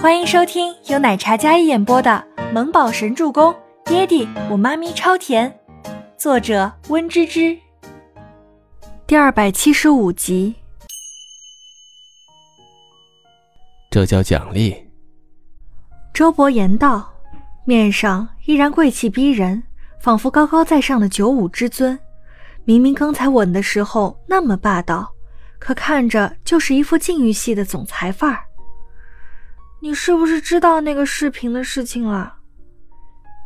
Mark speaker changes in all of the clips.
Speaker 1: 欢迎收听由奶茶加一演播的《萌宝神助攻》，爹地我妈咪超甜，作者温芝芝。第二百七十五集。
Speaker 2: 这叫奖励。
Speaker 1: 周伯言道，面上依然贵气逼人，仿佛高高在上的九五之尊。明明刚才吻的时候那么霸道，可看着就是一副禁欲系的总裁范儿。你是不是知道那个视频的事情了？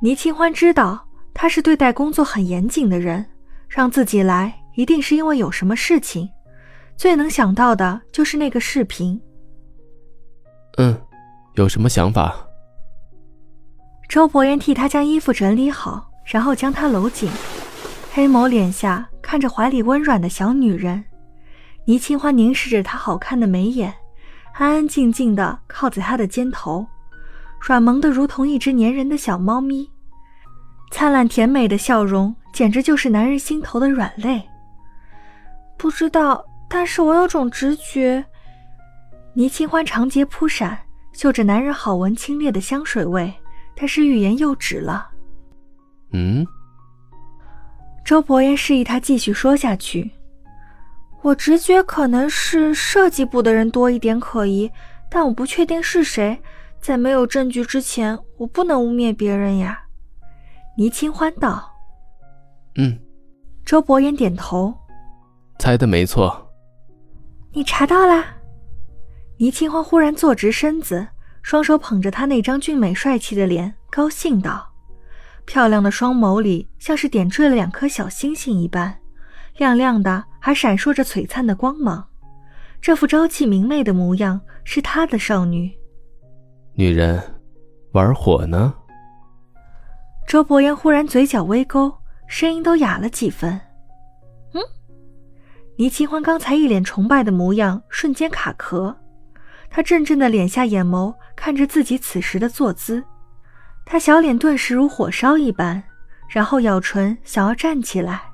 Speaker 1: 倪清欢知道他是对待工作很严谨的人，让自己来一定是因为有什么事情。最能想到的就是那个视频。
Speaker 2: 嗯，有什么想法？
Speaker 1: 周伯言替他将衣服整理好，然后将她搂紧，黑眸脸下看着怀里温软的小女人。倪清欢凝视着她好看的眉眼。安安静静的靠在他的肩头，软萌的如同一只粘人的小猫咪，灿烂甜美的笑容简直就是男人心头的软肋。不知道，但是我有种直觉。倪清欢长睫扑闪，嗅着男人好闻清冽的香水味，但是欲言又止了。
Speaker 2: 嗯。
Speaker 1: 周伯言示意他继续说下去。我直觉可能是设计部的人多一点可疑，但我不确定是谁。在没有证据之前，我不能污蔑别人呀。倪清欢道。
Speaker 2: 嗯。
Speaker 1: 周伯言点头。
Speaker 2: 猜的没错。
Speaker 1: 你查到了？倪清欢忽然坐直身子，双手捧着他那张俊美帅气的脸，高兴道：“漂亮的双眸里像是点缀了两颗小星星一般。”亮亮的，还闪烁着璀璨的光芒。这副朝气明媚的模样，是他的少女。
Speaker 2: 女人，玩火呢？
Speaker 1: 周伯言忽然嘴角微勾，声音都哑了几分。嗯？倪清欢刚才一脸崇拜的模样，瞬间卡壳。他怔怔的敛下眼眸，看着自己此时的坐姿，他小脸顿时如火烧一般，然后咬唇，想要站起来。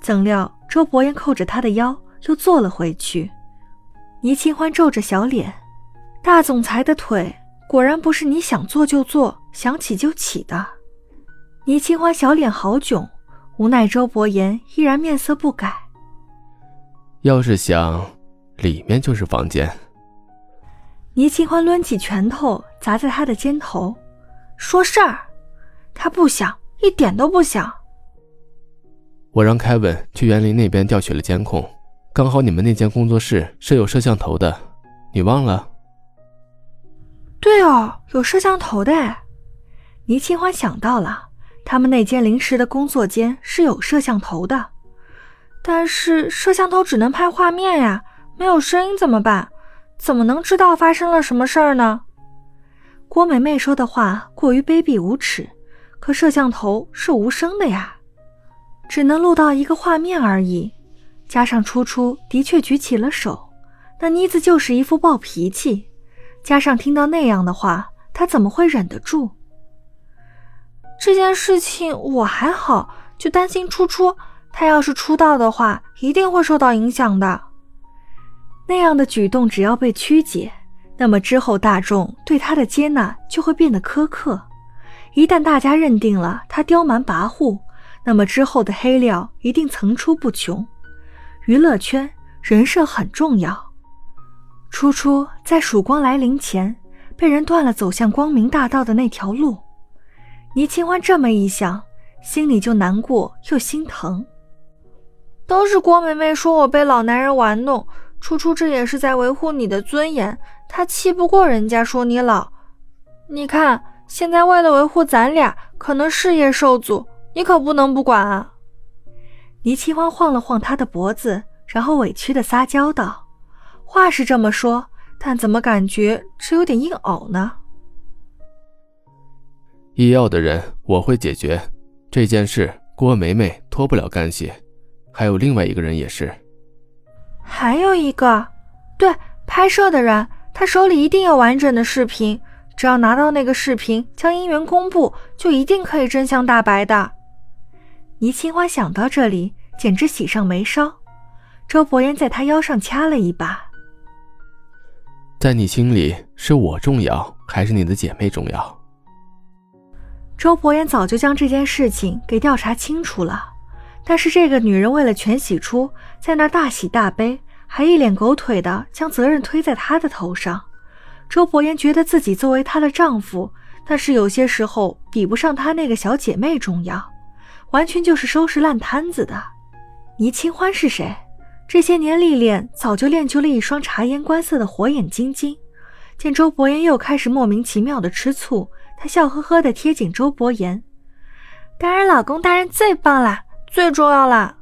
Speaker 1: 怎料周伯言扣着他的腰，又坐了回去。倪清欢皱着小脸，大总裁的腿果然不是你想坐就坐、想起就起的。倪清欢小脸好囧，无奈周伯言依然面色不改。
Speaker 2: 要是想，里面就是房间。
Speaker 1: 倪清欢抡起拳头砸在他的肩头，说事儿。他不想，一点都不想。
Speaker 2: 我让凯文去园林那边调取了监控，刚好你们那间工作室是有摄像头的，你忘了？
Speaker 1: 对哦，有摄像头的。倪清欢想到了，他们那间临时的工作间是有摄像头的，但是摄像头只能拍画面呀，没有声音怎么办？怎么能知道发生了什么事儿呢？郭美美说的话过于卑鄙无耻，可摄像头是无声的呀。只能录到一个画面而已，加上初初的确举起了手，那妮子就是一副暴脾气，加上听到那样的话，她怎么会忍得住？这件事情我还好，就担心初初，他要是出道的话，一定会受到影响的。那样的举动只要被曲解，那么之后大众对他的接纳就会变得苛刻。一旦大家认定了他刁蛮跋扈，那么之后的黑料一定层出不穷，娱乐圈人设很重要。初初在曙光来临前，被人断了走向光明大道的那条路。倪清欢这么一想，心里就难过又心疼。都是郭梅梅说我被老男人玩弄，初初这也是在维护你的尊严，她气不过人家说你老。你看现在为了维护咱俩，可能事业受阻。你可不能不管啊！倪清欢晃了晃他的脖子，然后委屈的撒娇道：“话是这么说，但怎么感觉这有点硬拗呢？”
Speaker 2: 医药的人我会解决这件事，郭梅梅脱不了干系，还有另外一个人也是。
Speaker 1: 还有一个，对，拍摄的人，他手里一定有完整的视频，只要拿到那个视频，将姻缘公布，就一定可以真相大白的。倪清欢想到这里，简直喜上眉梢。周伯言在他腰上掐了一把，
Speaker 2: 在你心里是我重要还是你的姐妹重要？
Speaker 1: 周伯言早就将这件事情给调查清楚了，但是这个女人为了全喜出，在那大喜大悲，还一脸狗腿的将责任推在他的头上。周伯言觉得自己作为她的丈夫，但是有些时候比不上她那个小姐妹重要，完全就是收拾烂摊子的。倪清欢是谁？这些年历练，早就练就了一双察言观色的火眼金睛。见周伯言又开始莫名其妙的吃醋，他笑呵呵的贴紧周伯言：“当然，老公大人最棒啦，最重要啦。”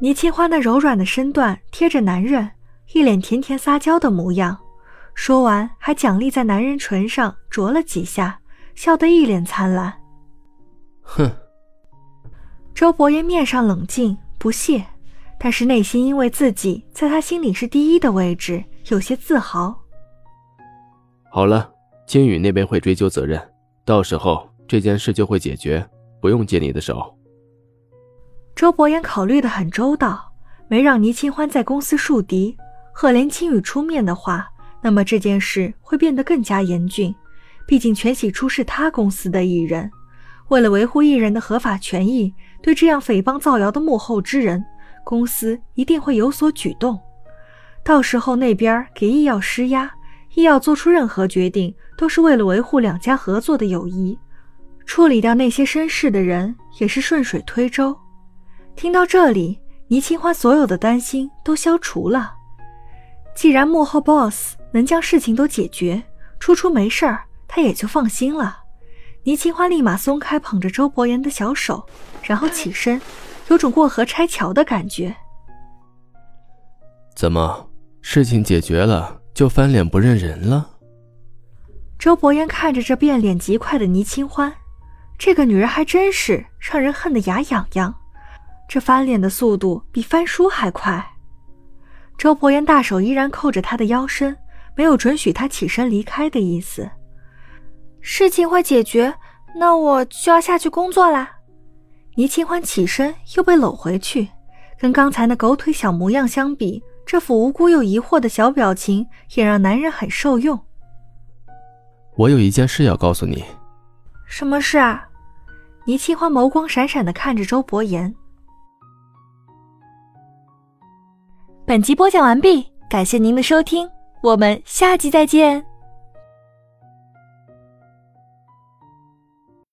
Speaker 1: 倪清欢那柔软的身段贴着男人，一脸甜甜撒娇的模样。说完，还奖励在男人唇上啄了几下，笑得一脸灿烂。
Speaker 2: 哼。
Speaker 1: 周伯言面上冷静不屑。但是内心因为自己在他心里是第一的位置，有些自豪。
Speaker 2: 好了，金宇那边会追究责任，到时候这件事就会解决，不用借你的手。
Speaker 1: 周伯言考虑的很周到，没让倪清欢在公司树敌。赫连青雨出面的话，那么这件事会变得更加严峻。毕竟全喜初是他公司的艺人，为了维护艺人的合法权益，对这样诽谤造谣的幕后之人。公司一定会有所举动，到时候那边给医药施压，医药做出任何决定都是为了维护两家合作的友谊，处理掉那些生事的人也是顺水推舟。听到这里，倪清欢所有的担心都消除了。既然幕后 boss 能将事情都解决，初初没事儿，他也就放心了。倪清欢立马松开捧着周伯言的小手，然后起身。有种过河拆桥的感觉。
Speaker 2: 怎么，事情解决了就翻脸不认人了？
Speaker 1: 周伯言看着这变脸极快的倪清欢，这个女人还真是让人恨得牙痒痒。这翻脸的速度比翻书还快。周伯言大手依然扣着她的腰身，没有准许她起身离开的意思。事情会解决，那我就要下去工作啦。倪清欢起身，又被搂回去。跟刚才那狗腿小模样相比，这副无辜又疑惑的小表情也让男人很受用。
Speaker 2: 我有一件事要告诉你。
Speaker 1: 什么事啊？倪清欢眸光闪闪的看着周伯言。本集播讲完毕，感谢您的收听，我们下集再见。